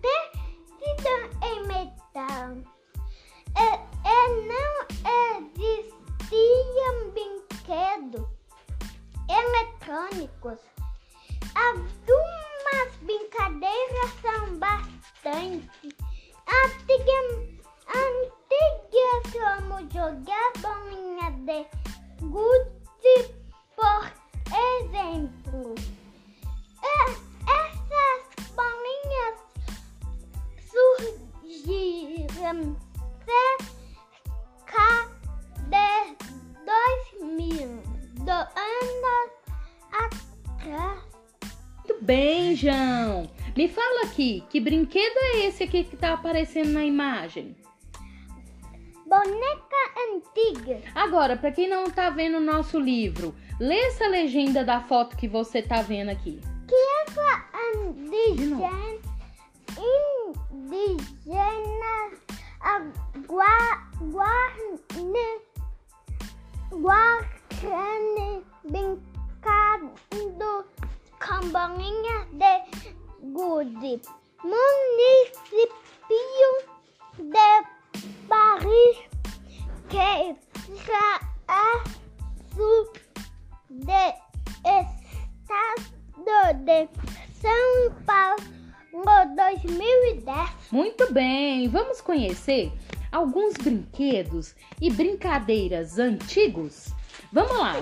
tecido em metal. E, e não existiam brinquedos eletrônicos. Algumas brincadeiras são bastante bem, João. Me fala aqui, que brinquedo é esse aqui que tá aparecendo na imagem? Boneca antiga. Agora, para quem não tá vendo o nosso livro, lê essa legenda da foto que você tá vendo aqui. Criança indígena, indígena a gua, guarne, com bolinhas de gude. Município de Paris que já é sul de estado de São Paulo 2010. Muito bem, vamos conhecer alguns brinquedos e brincadeiras antigos? Vamos lá.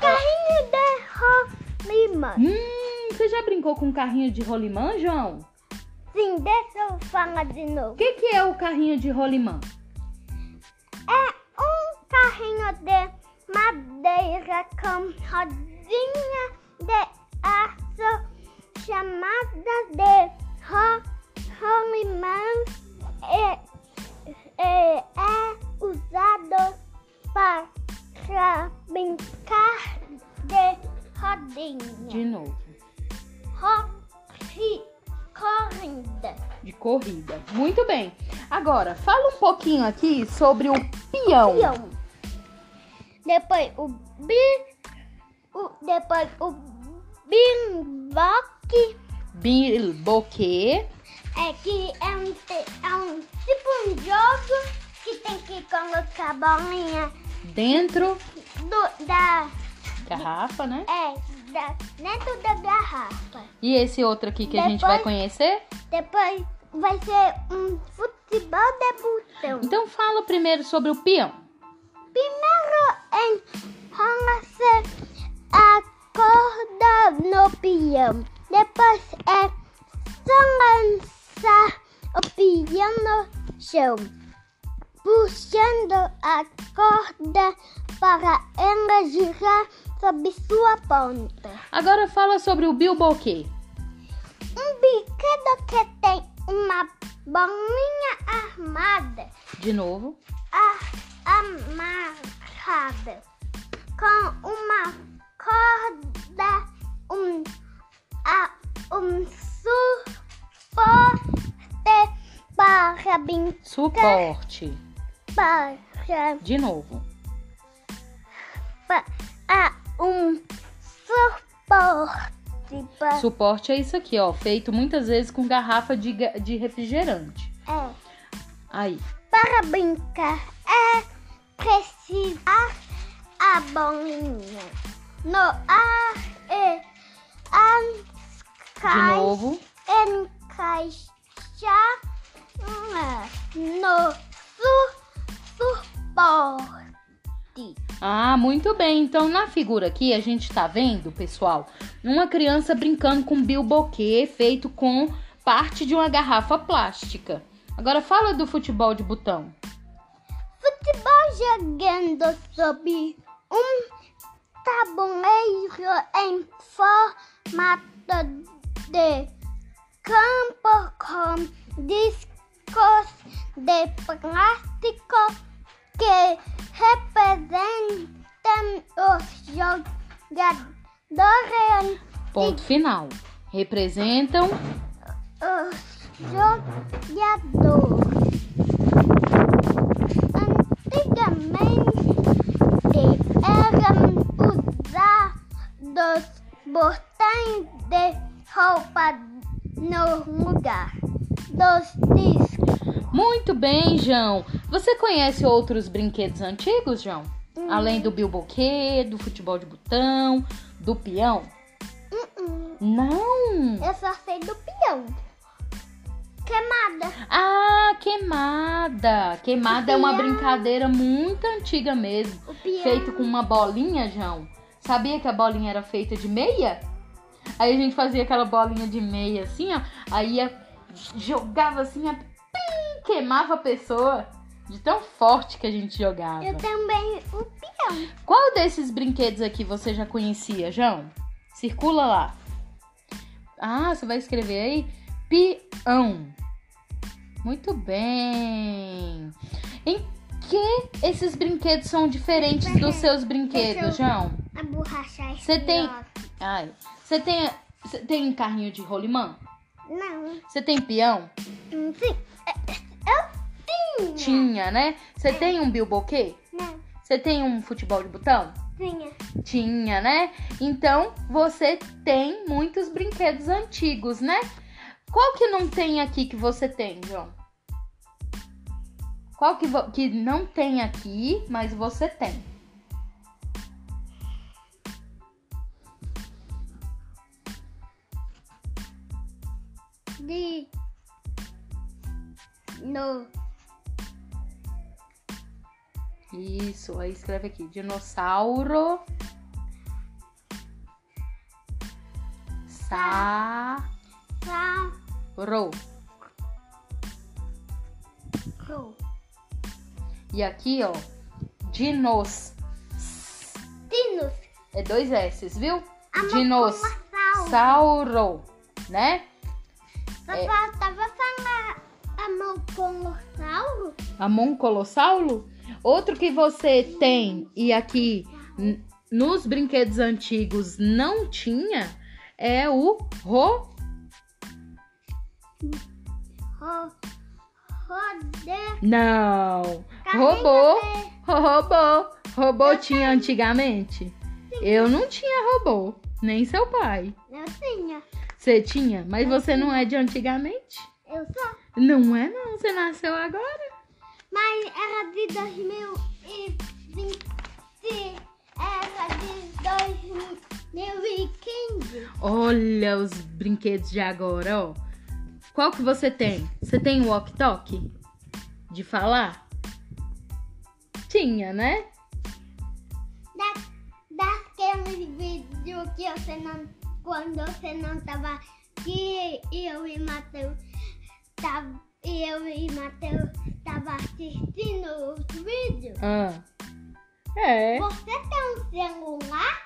Carrinho de rolimã. Hum, você já brincou com carrinho de rolimã, João? Sim, deixa eu falar de O novo. que, que é o carrinho de rolimã? É um carrinho de madeira com rodinha de aço chamada de ro rolimã e, e é usado para brincar de rodinha. De novo, Ro- corrida. de corrida. Muito bem. Agora, fala um pouquinho aqui sobre o peão. Peão. Depois o bi, o, depois o bimboque, Bilboquê. é que é um, é um tipo um jogo que tem que colocar a bolinha Dentro do, da, garrafa, né? é, da, dentro da garrafa. E esse outro aqui que a gente vai Depois- conhecer? Depois vai ser um futebol de botão. Então fala primeiro sobre o peão. Primeiro enrola-se a corda no peão. Depois é só lançar o peão no chão, puxando a corda para ela girar sob sua ponta. Agora fala sobre o bilboquê. Um brinquedo que tem uma bolinha armada De novo. a- amarrada com uma corda, um, a, um suporte para brincar, Suporte. Para, De novo. pa- a, um suporte para, Suporte é isso aqui, ó. Feito muitas vezes com garrafa de, de refrigerante. é, Aí. para brincar é precisar a bolinha no ar e De novo. encaixar ah, no su suporte. Ah, muito bem. Então, na figura aqui, a gente tá vendo, pessoal, uma criança brincando com bilboquê feito com parte de uma garrafa plástica. Agora fala do futebol de botão. Futebol jogando sob um tabuleiro em formato de campo com discos de plástico que representam os jogadores Ponto final. Representam os jogadores. Antigamente eram usados botões de roupa no lugar dos discos. Muito bem, João. Você conhece outros brinquedos antigos, João? Além do bilboquê, do futebol de botão, do peão? Uh-uh. Não! Eu só sei do peão. Queimada. Ah, queimada! Queimada é uma brincadeira muito antiga mesmo. O peão. Feito com uma bolinha, João. Sabia que a bolinha era feita de meia? Aí a gente fazia aquela bolinha de meia assim, ó. Aí jogava assim, a... queimava a pessoa. De tão forte que a gente jogava. Eu também o peão. Qual desses brinquedos aqui você já conhecia, João? Circula lá. Ah, você vai escrever aí? Peão. Muito bem. Em que esses brinquedos são diferentes dos seus brinquedos, João? A borracha é Você tem-. Ai, você tem, você tem carrinho de rolimã? Não. Você tem peão? Sim. Tinha. Tinha, né? Você tem um bilboquê? Não. Você tem um futebol de botão? Tinha. Tinha, né? Então você tem muitos brinquedos antigos, né? Qual que não tem aqui que você tem, João? Qual que, que não tem aqui, mas você tem? De. No. Isso, aí escreve aqui: dinossauro. Sa. Sa. Ro. Ro. E aqui, ó, dinos. Dinos. É dois S, viu? A Dinos. Dinossauro. Sauro, né? Só É. faltava falar a Moconossauro. Outro que você tem e aqui nos brinquedos antigos não tinha é o ro. Não. Robô. Robô. Robô tinha antigamente? Eu não tinha robô, nem seu pai. Eu tinha. Você tinha, mas você não é de antigamente? Eu só. Não é não, você nasceu agora. Mas era de 2020. Era de 2015. Olha os brinquedos de agora, ó. Qual que você tem? Você tem o walkie-talkie? De falar? Tinha, né? Da, daquele vídeo que você não. Quando você não tava aqui, eu e Matheus. Tava, eu e Matheus tava assistindo os vídeos. Ah. É. Você tem um celular?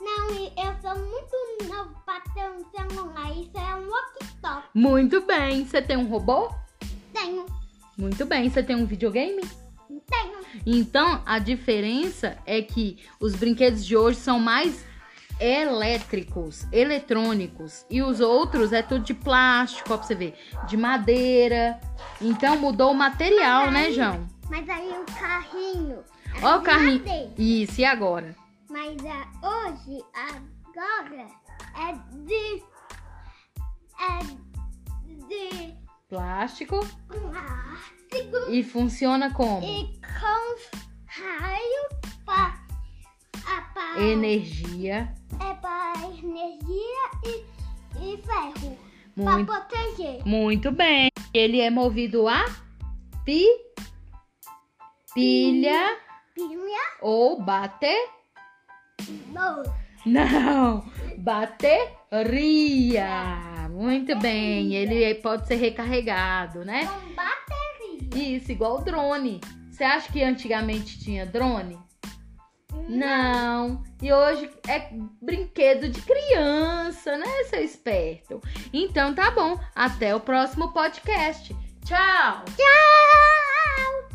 Não, eu sou muito novo pra ter um celular. Isso é um walkie-talkie. Muito bem. Você tem um robô? Tenho, Muito bem. Você tem um videogame? tenho. Então, a diferença é que os brinquedos de hoje são mais elétricos, eletrônicos. E os outros é tudo de plástico, ó, pra você ver. De madeira. Então, mudou o material, né, João? Mas aí o carrinho. é Ó o carrinho. madeira. Isso, e agora? Mas ah, hoje, agora, é de. É de Plástico. plástico E funciona como? e com raio para Energia. É energia e, e ferro. Para proteger. muito bem. Ele é movido a pi, pilha Pilha ou bater. no. Não, bateria. Muito bem. Ele pode ser recarregado, né? Com bateria. Isso, igual o drone. Você acha que antigamente tinha drone? Não. E hoje é brinquedo de criança, né, seu esperto? Então tá bom. Até o próximo podcast. Tchau! Tchau!